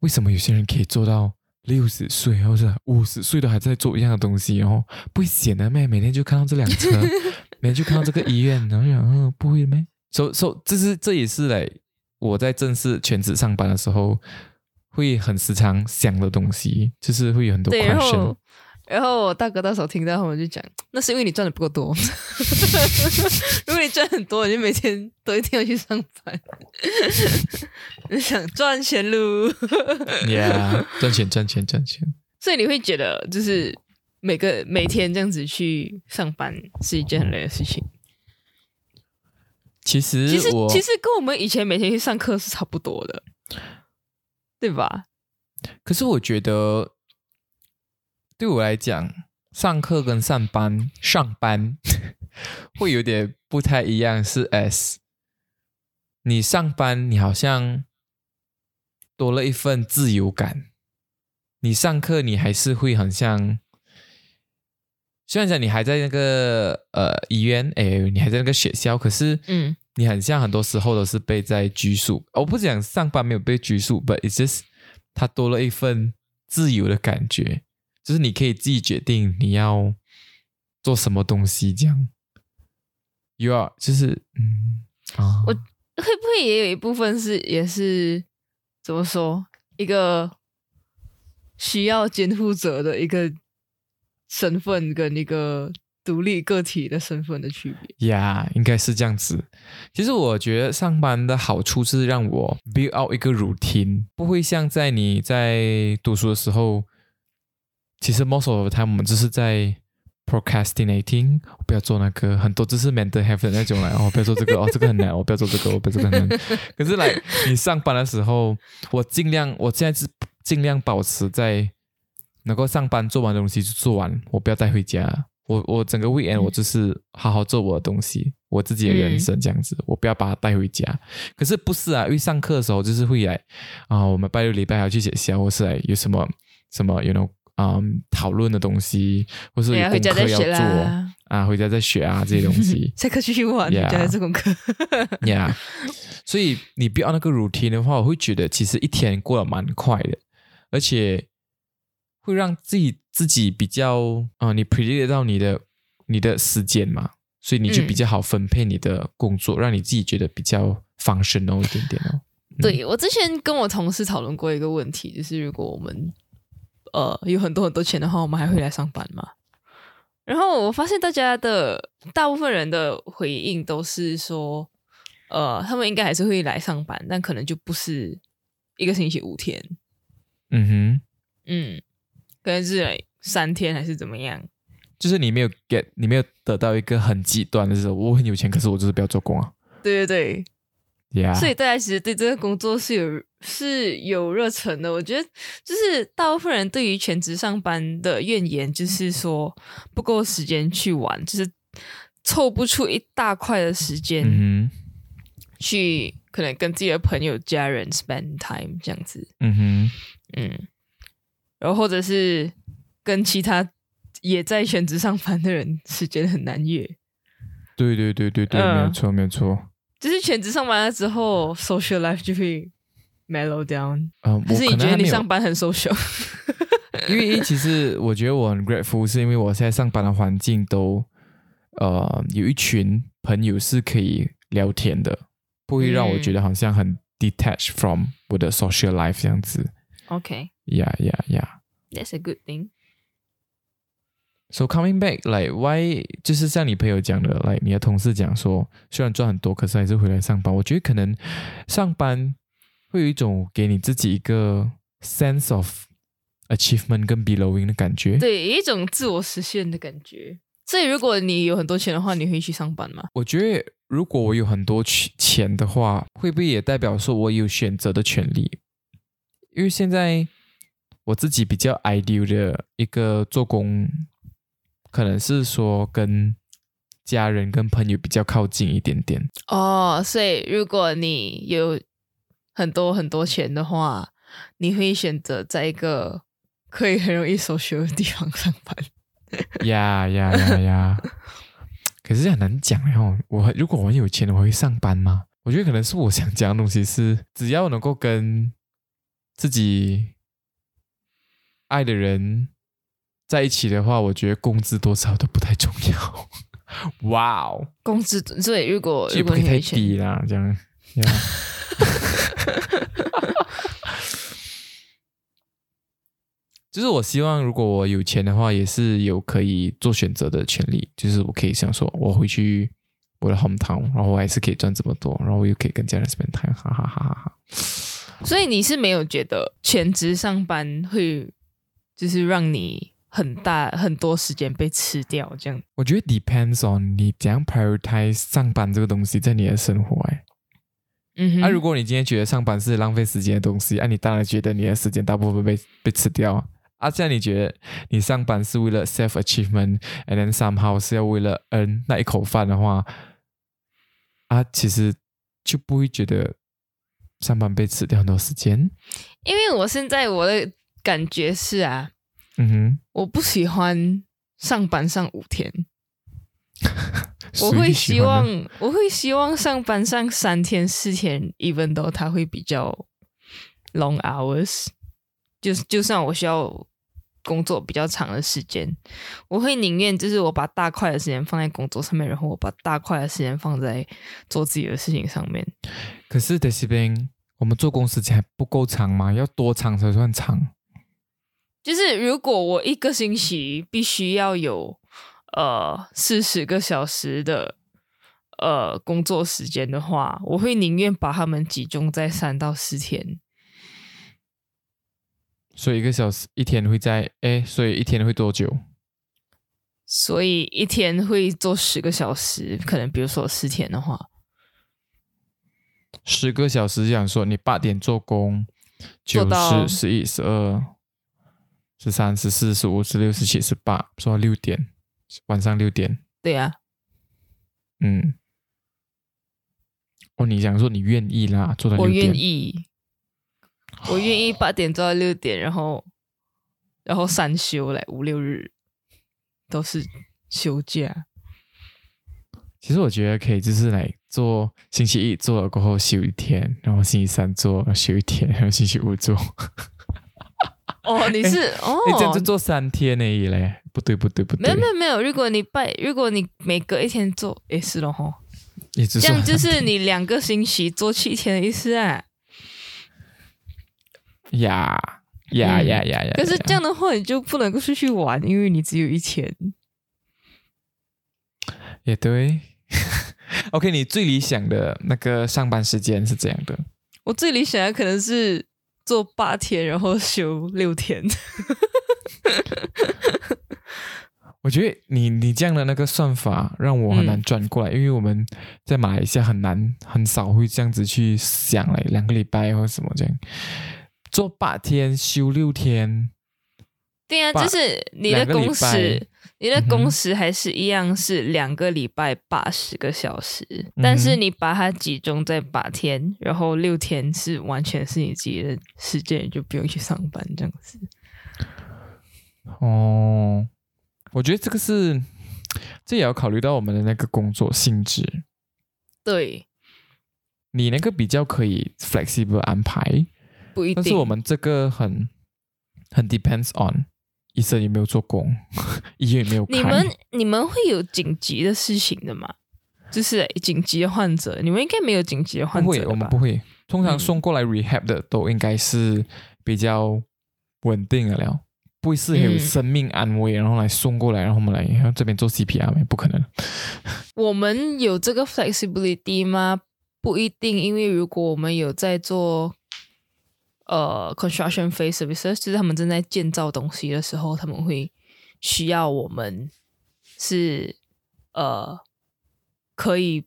为什么有些人可以做到六十岁，或者五十岁都还在做一样的东西，然后不会闲的咩？每天就看到这辆车，每天就看到这个医院，然后想，嗯，不会咩？所所，这是这也是嘞，我在正式全职上班的时候会很时常想的东西，就是会有很多 question。然后我大哥到时候听到他们就讲，那是因为你赚的不够多。如果你赚很多，你就每天都一定要去上班。你想赚钱喽？Yeah，赚钱赚钱赚钱。所以你会觉得，就是每个每天这样子去上班是一件很累的事情。其实，其实其实跟我们以前每天去上课是差不多的，对吧？可是我觉得。对我来讲，上课跟上班上班 会有点不太一样。是 S，你上班你好像多了一份自由感。你上课你还是会很像，虽然讲你还在那个呃医院，哎，你还在那个学校，可是嗯，你很像很多时候都是被在拘束。我不讲上班没有被拘束，but it's just 它多了一份自由的感觉。就是你可以自己决定你要做什么东西，这样。You are，就是嗯啊，我会不会也有一部分是也是怎么说一个需要监护者的一个身份跟一个独立个体的身份的区别？呀，应该是这样子。其实我觉得上班的好处是让我 build out 一个 routine，不会像在你在读书的时候。其实 most of the time 们只是在 procrastinating，不要做那个很多只是 mental health 那种来哦，不要做这个哦，这个很难，我不要做这个，我不要做这个很难。可是来你上班的时候，我尽量，我现在是尽量保持在能够上班做完的东西就做完，我不要带回家。我我整个 weekend 我就是好好做我的东西，我自己的人生这样子，我不要把它带回家。可是不是啊，因为上课的时候就是会来啊，我们拜六礼拜要去学校，或是来有什么什么有那种嗯讨论的东西，或是有功课要做啊，回家再学啊这些东西。下课继续玩，回家做功课。Yeah，所以你不要那个 routine 的话，我会觉得其实一天过得蛮快的，而且。会让自己自己比较啊，你 predict 到你的你的时间嘛，所以你就比较好分配你的工作，让你自己觉得比较放心哦一点点哦。对我之前跟我同事讨论过一个问题，就是如果我们呃有很多很多钱的话，我们还会来上班吗？然后我发现大家的大部分人的回应都是说，呃，他们应该还是会来上班，但可能就不是一个星期五天。嗯哼，嗯。可能是三天还是怎么样？就是你没有 get，你没有得到一个很极端的时候，我很有钱，可是我就是不要做工啊。对对对，Yeah。所以大家其实对这个工作是有是有热忱的。我觉得就是大部分人对于全职上班的怨言，就是说不够时间去玩，就是凑不出一大块的时间去可能跟自己的朋友、家人 spend time 这样子。嗯哼，嗯。然后或者是跟其他也在全职上班的人，时间很难约。对对对对对，没有错没有错。就是全职上班了之后，social life 就会 mellow down。嗯，可是你觉得你上班很 social？因为其实我觉得我很 grateful，是因为我现在上班的环境都呃有一群朋友是可以聊天的，不会让我觉得好像很 detached from 我的 social life 这样子。OK。Yeah, yeah, yeah. That's a good thing. So coming back, like why？就是像你朋友讲的，like 你的同事讲说，虽然赚很多，可是还是回来上班。我觉得可能上班会有一种给你自己一个 sense of achievement 跟 belonging 的感觉，对，一种自我实现的感觉。所以如果你有很多钱的话，你会去上班吗？我觉得如果我有很多钱的话，会不会也代表说我有选择的权利？因为现在。我自己比较 ideal 的一个做工，可能是说跟家人、跟朋友比较靠近一点点。哦，所以如果你有很多很多钱的话，你会选择在一个可以很容易 social 的地方上班。呀呀呀呀！可是很难讲哦。我如果我很有钱，我会上班吗？我觉得可能是我想讲的东西是，只要能够跟自己。爱的人在一起的话，我觉得工资多少都不太重要。哇哦，工资对，如果如果太低啦，这样。就是我希望，如果我有钱的话，也是有可以做选择的权利。就是我可以想说，我回去我的 home town，然后我还是可以赚这么多，然后我又可以跟家人 spend time，哈哈哈哈哈。所以你是没有觉得全职上班会？就是让你很大很多时间被吃掉，这样。我觉得 depends on 你怎样 prioritize 上班这个东西在你的生活哎。嗯，那如果你今天觉得上班是浪费时间的东西，那你当然觉得你的时间大部分被被吃掉。啊，这样你觉得你上班是为了 self achievement，and then somehow 是要为了 earn 那一口饭的话，啊，其实就不会觉得上班被吃掉很多时间。因为我现在我的。感觉是啊，嗯哼，我不喜欢上班上五天，我会希望我会希望上班上三天四天，even though 它会比较 long hours，就就算我需要工作比较长的时间，我会宁愿就是我把大块的时间放在工作上面，然后我把大块的时间放在做自己的事情上面。可是在这边，我们做工时间还不够长吗？要多长才算长？就是如果我一个星期必须要有呃四十个小时的呃工作时间的话，我会宁愿把他们集中在三到四天。所以一个小时一天会在哎，所以一天会多久？所以一天会做十个小时，可能比如说四天的话，十个小时，想说你八点做工，九十、十一、十二。十三、十四、十五、十六、十七、十八，说六点，晚上六点。对呀。嗯。哦，你想说你愿意啦，做到六点？我愿意，我愿意八点做到六点，然后，然后三休嘞五六日都是休假。其实我觉得可以，就是来做星期一做了过后休一天，然后星期三做休一天，然后星期五做。哦，你是哦，你这样子做三天而已嘞？不对，不对，不对。没有，没有，没有。如果你拜，如果你每隔一天做，也是了哈。这样就是你两个星期做七天的意思啊？呀呀呀呀呀！可是这样的话，你就不能够出去玩，因为你只有一天。也对。OK，你最理想的那个上班时间是怎样的？我最理想的可能是做八天，然后休六天。我觉得你你这样的那个算法让我很难转过来，因为我们在马来西亚很难很少会这样子去想嘞，两个礼拜或什么这样做八天休六天。对啊，就是你的工时，你的工时还是一样是两个礼拜八十个小时，但是你把它集中在八天，然后六天是完全是你自己的时间，就不用去上班这样子。哦。我觉得这个是，这也要考虑到我们的那个工作性质。对，你那个比较可以 flexible 安排，不一定。但是我们这个很很 depends on 医生也没有做工，医院也没有你们你们会有紧急的事情的吗？就是紧急的患者，你们应该没有紧急的患者不会，我们不会。通常送过来 rehab 的都应该是比较稳定的了。不会是有生命安危，然后来送过来，然后我们来这边做 CPR 吗？不可能。我们有这个 flexibility 吗？不一定，因为如果我们有在做呃 construction phase services，就是他们正在建造东西的时候，他们会需要我们是呃可以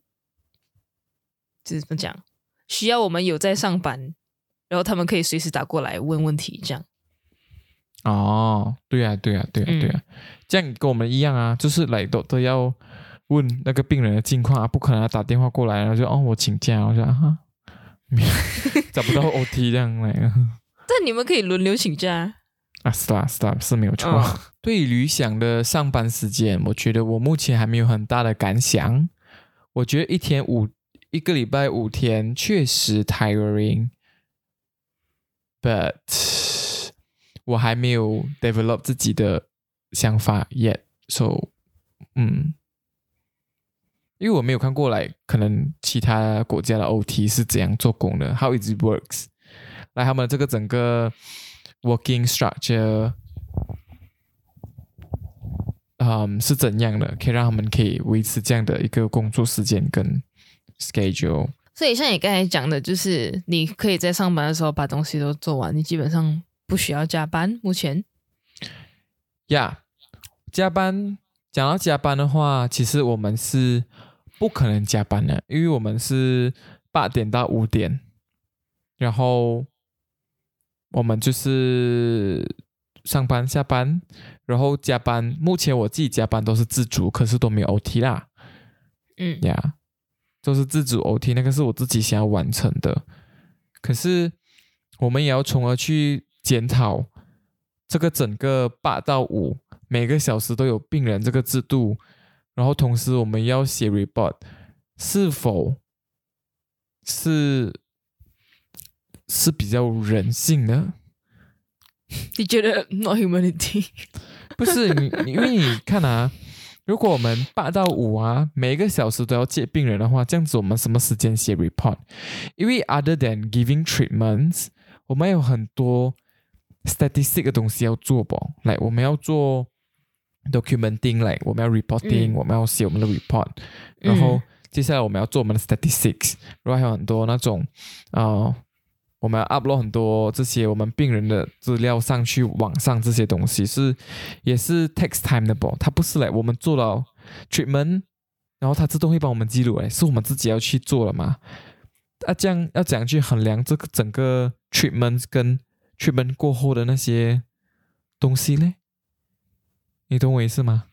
就是怎么讲？需要我们有在上班，然后他们可以随时打过来问问题，这样。哦，对呀，对呀，对呀，对呀，这样跟我们一样啊，就是来都都要问那个病人的近况啊，不可能打电话过来然后就哦我请假，我说啊，找不到 OT 这样来。但你们可以轮流请假啊，是的，是的，是没有错。对于理想的上班时间，我觉得我目前还没有很大的感想。我觉得一天五一个礼拜五天确实 tiring，but。我还没有 develop 自己的想法 yet，so，嗯，因为我没有看过来，可能其他国家的 OT 是怎样做工的，how it works，来他们这个整个 working structure，嗯，是怎样的，可以让他们可以维持这样的一个工作时间跟 schedule。所以像你刚才讲的，就是你可以在上班的时候把东西都做完，你基本上。不需要加班，目前。呀，加班讲到加班的话，其实我们是不可能加班的，因为我们是八点到五点，然后我们就是上班下班，然后加班。目前我自己加班都是自主，可是都没有 OT 啦。嗯，呀，都是自主 OT，那个是我自己想要完成的。可是我们也要从而去。检讨这个整个八到五每个小时都有病人这个制度，然后同时我们要写 report，是否是是比较人性的？你觉得 not humanity？不是你，因为你看啊，如果我们八到五啊，每个小时都要接病人的话，这样子我们什么时间写 report？因为 other than giving treatments，我们有很多。statistic 的东西要做不？来，我们要做 documenting，来，我们要 reporting，我们要写我们的 report，然后接下来我们要做我们的 statistics，然后还有很多那种啊，我们要 upload 很多这些我们病人的资料上去网上，这些东西是也是 takes time 的不？它不是来我们做了 treatment，然后它自动会帮我们记录，哎，是我们自己要去做了嘛？啊，这样要怎样去衡量这个整个 treatment 跟？treatment 过后的那些东西呢？你懂我意思吗？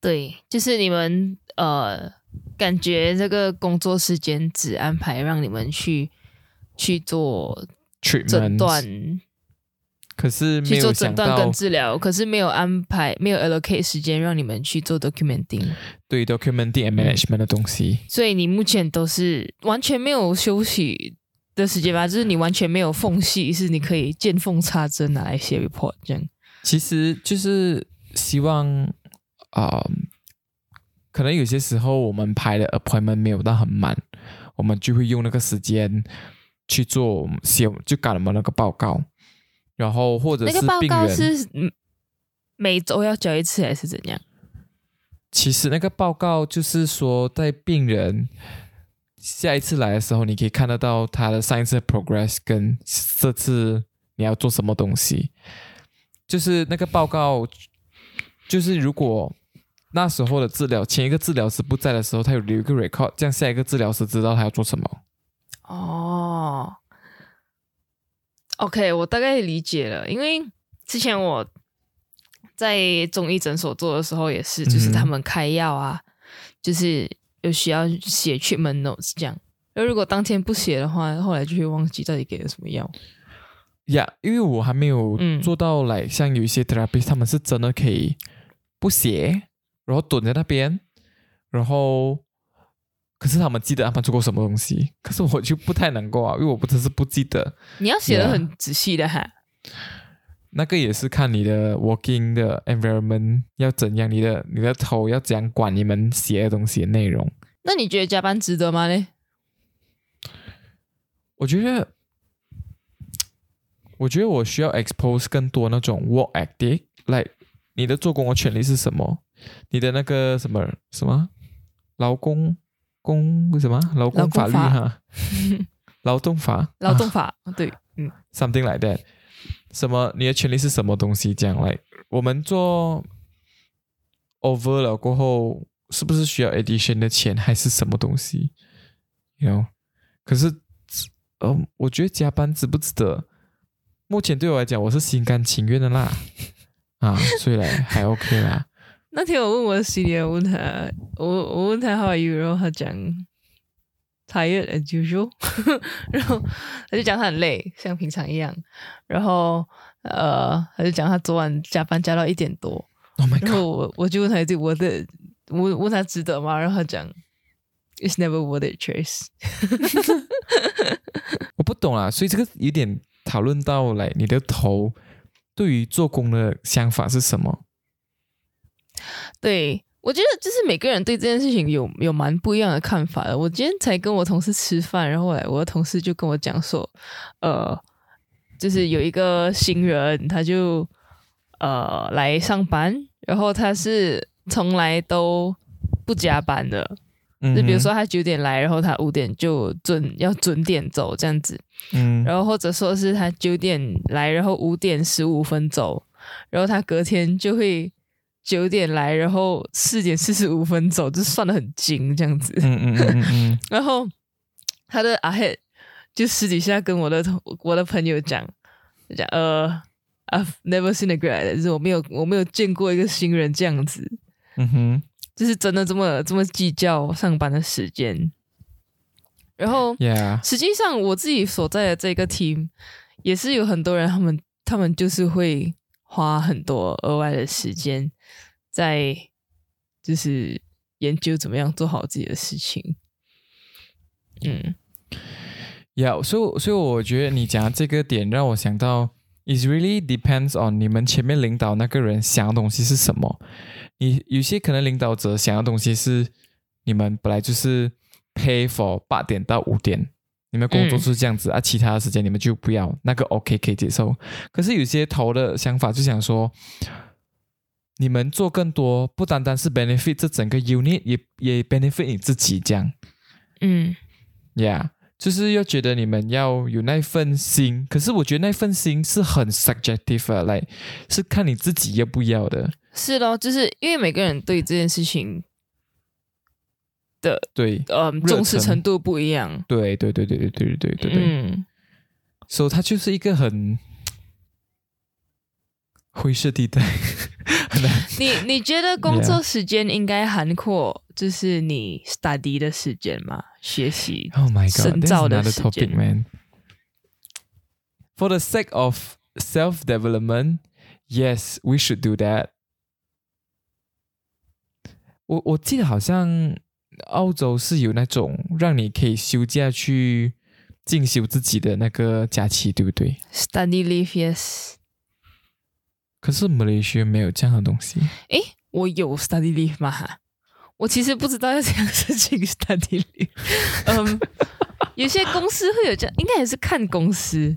对，就是你们呃，感觉这个工作时间只安排让你们去去做诊断。可是去做诊断跟治疗，可是没有安排，没有 allocate 时间让你们去做 documenting，对 documenting and management 的东西。所以你目前都是完全没有休息的时间吧？就是你完全没有缝隙，是你可以见缝插针拿来写 report 这样。其实就是希望啊，可能有些时候我们排的 appointment 没有到很满，我们就会用那个时间去做写，就赶我们那个报告。然后或者是那个报告是每周要交一次还是怎样？其实那个报告就是说，在病人下一次来的时候，你可以看得到他的上一次 progress 跟这次你要做什么东西。就是那个报告，就是如果那时候的治疗前一个治疗师不在的时候，他有留一个 record，这样下一个治疗师知道他要做什么。哦。OK，我大概理解了，因为之前我在中医诊所做的时候也是，就是他们开药啊，就是有需要写 treatment notes 这样。那如果当天不写的话，后来就会忘记到底给了什么药。呀，因为我还没有做到来，像有一些 therapist，他们是真的可以不写，然后蹲在那边，然后。可是他们记得他们做过什么东西，可是我就不太能够啊，因为我不只是不记得。你要写的很仔细的哈。那个也是看你的 working 的 environment 要怎样，你的你的头要怎样管你们写的东西的内容。那你觉得加班值得吗？嘞？我觉得，我觉得我需要 expose 更多那种 work ethic，来你的做工的权利是什么？你的那个什么什么劳工？工为什么劳工法律哈？劳动法，劳动法，对，嗯，something like that。什么？你的权利是什么东西？这样来，我们做 over 了过后，是不是需要 addition 的钱，还是什么东西？？You know，？可是，呃，我觉得加班值不值得？目前对我来讲，我是心甘情愿的啦，啊，所以来还 OK 啦。那天我问我的 senior，问他，我我问他 how are you，然后他讲 tired as usual，然后他就讲他很累，像平常一样，然后呃，他就讲他昨晚加班加到一点多，Oh my god！我我就问他一句，我的我问他值得吗？然后他讲 it's never worth it, Trace。我不懂啊，所以这个有点讨论到来，你的头对于做工的想法是什么？对，我觉得就是每个人对这件事情有有蛮不一样的看法的。我今天才跟我同事吃饭，然后来我的同事就跟我讲说，呃，就是有一个新人，他就呃来上班，然后他是从来都不加班的，就比如说他九点来，然后他五点就准要准点走这样子，嗯，然后或者说是他九点来，然后五点十五分走，然后他隔天就会。九点来，然后四点四十五分走，就算的很精这样子。嗯嗯嗯嗯。然后他的阿黑就私底下跟我的同我的朋友讲，讲呃，I've never seen a grad，就是我没有我没有见过一个新人这样子。嗯哼，就是真的这么这么计较上班的时间。然后，实际上我自己所在的这个 team 也是有很多人，他们他们就是会。花很多额外的时间在就是研究怎么样做好自己的事情。嗯，Yeah，所以所以我觉得你讲这个点让我想到，It really depends on 你们前面领导那个人想的东西是什么。你有些可能领导者想要东西是你们本来就是 pay for 八点到五点。你们工作是这样子啊，其他的时间你们就不要那个 OK 可以接受。可是有些头的想法就想说，你们做更多，不单单是 benefit 这整个 unit，也也 benefit 你自己这样。嗯，Yeah，就是要觉得你们要有那份心。可是我觉得那份心是很 subjective 来，是看你自己要不要的。是咯，就是因为每个人对这件事情。的对，嗯，重视程度不一样。对对对对对对对对对。嗯，所以它就是一个很灰色地带，你你觉得工作时间应该涵括就是你 study 的时间吗？学习？Oh my god，的时间？Man, for the sake of self development, yes, we should do that. 我我记得好像澳洲是有那种让你可以休假去进修自己的那个假期，对不对？Study leave, yes. 可是马来西亚没有这样的东西。诶，我有 study leave 吗？我其实不知道要怎样申请 study leave。嗯，有些公司会有这样，应该也是看公司。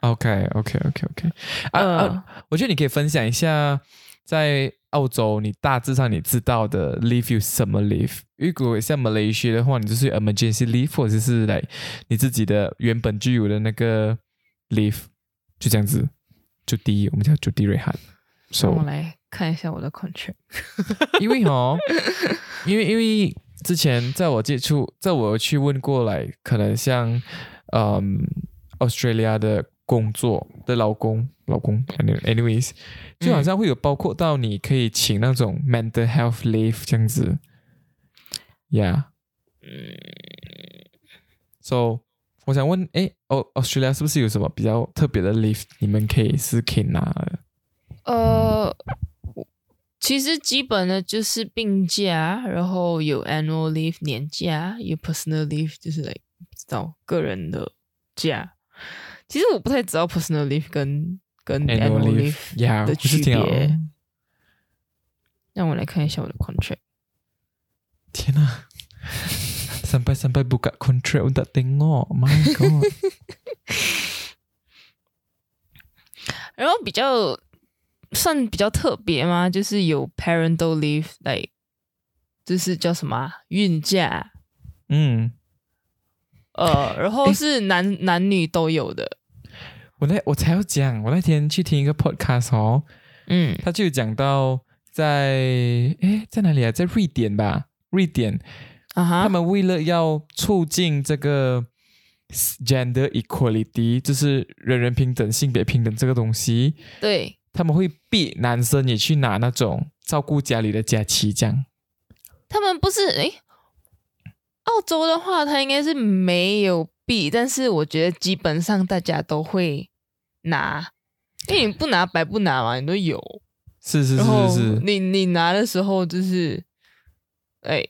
OK，OK，OK，OK。啊，我觉得你可以分享一下，在澳洲你大致上你知道的 leave 有什么 leave？如果像马来西亚的话，你就是 emergency leave，或者是来你自己的原本具有的那个 leave，就这样子。就第一，我们叫就第瑞汉。让我来看一下我的 contract。因为哦，因为因为之前在我接触，在我去问过来，可能像嗯，Australia 的工作的老公，老公，anyways，就好像会有包括到你可以请那种 mental health leave 这样子。Yeah。嗯。So。我想问，哎，澳 Australia 是不是有什么比较特别的 leave？你们可以是可以拿的？呃，其实基本的就是病假，然后有 annual leave 年假，有 personal leave 就是来不知道个人的假。其实我不太知道 personal leave 跟跟 annual leave 的区别。让我来看一下我的 contract。天哪！sampai-sampai buka kontrak untuk tengok. My God. 然后比较算比较特别吗？就是有 parental leave，来，就是叫什么孕假。嗯。呃，然后是男男女都有的。我那我才要讲，我那天去听一个 podcast 哦，嗯，他就讲到在哎在哪里啊？在瑞典吧，瑞典啊。他们为了要促进这个 gender equality，就是人人平等、性别平等这个东西，对，他们会逼男生也去拿那种照顾家里的假期，这样。他们不是诶，澳洲的话，他应该是没有逼，但是我觉得基本上大家都会拿，因为你不拿白不拿嘛，你都有。是是是是，你你拿的时候就是，哎。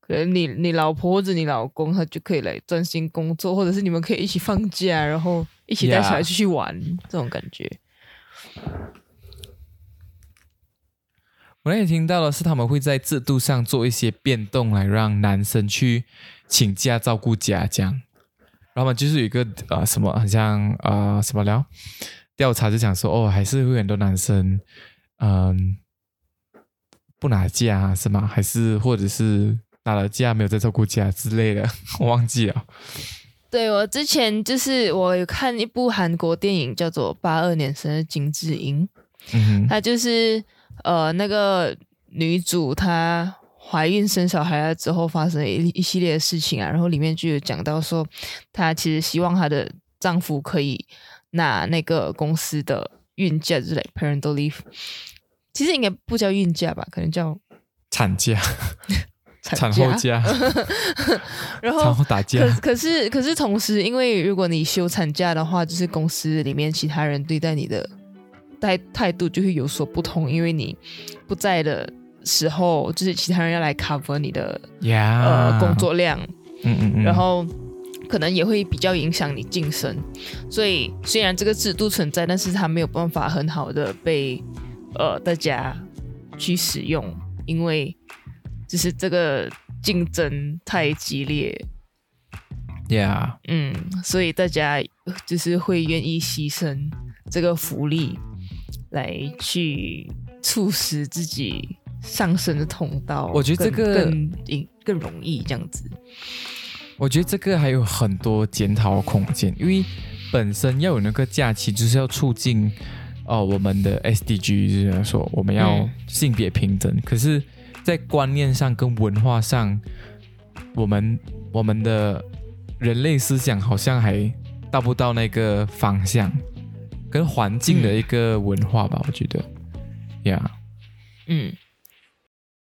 可能你你老婆或者你老公他就可以来专心工作，或者是你们可以一起放假，然后一起带小孩出去玩，这种感觉。我那天听到的是，他们会在制度上做一些变动，来让男生去请假照顾家，这样。然后嘛，就是有一个啊什么，好像啊什么聊调查就讲说，哦，还是会很多男生嗯不拿假是吗？还是或者是？拿了假没有在照顾家之类的，我忘记了。对我之前就是我有看一部韩国电影，叫做《八二年生的金智英》。她就是呃那个女主，她怀孕生小孩了之后，发生一一系列的事情啊。然后里面就有讲到说，她其实希望她的丈夫可以拿那个公司的孕假之类 （parental leave）。其实应该不叫孕假吧，可能叫产假。产后假，然后打架。可可是可是同时，因为如果你休产假的话，就是公司里面其他人对待你的态态度就会有所不同，因为你不在的时候，就是其他人要来 cover 你的呃工作量，嗯嗯嗯，然后可能也会比较影响你晋升。所以虽然这个制度存在，但是它没有办法很好的被呃大家去使用，因为。就是这个竞争太激烈，Yeah，嗯，所以大家就是会愿意牺牲这个福利来去促使自己上升的通道。我觉得这个更更容易这样子。我觉得这个还有很多检讨空间，因为本身要有那个假期，就是要促进哦我们的 SDG，就是说我们要性别平等，可是。在观念上跟文化上，我们我们的人类思想好像还到不到那个方向，跟环境的一个文化吧，我觉得。，Yeah，嗯，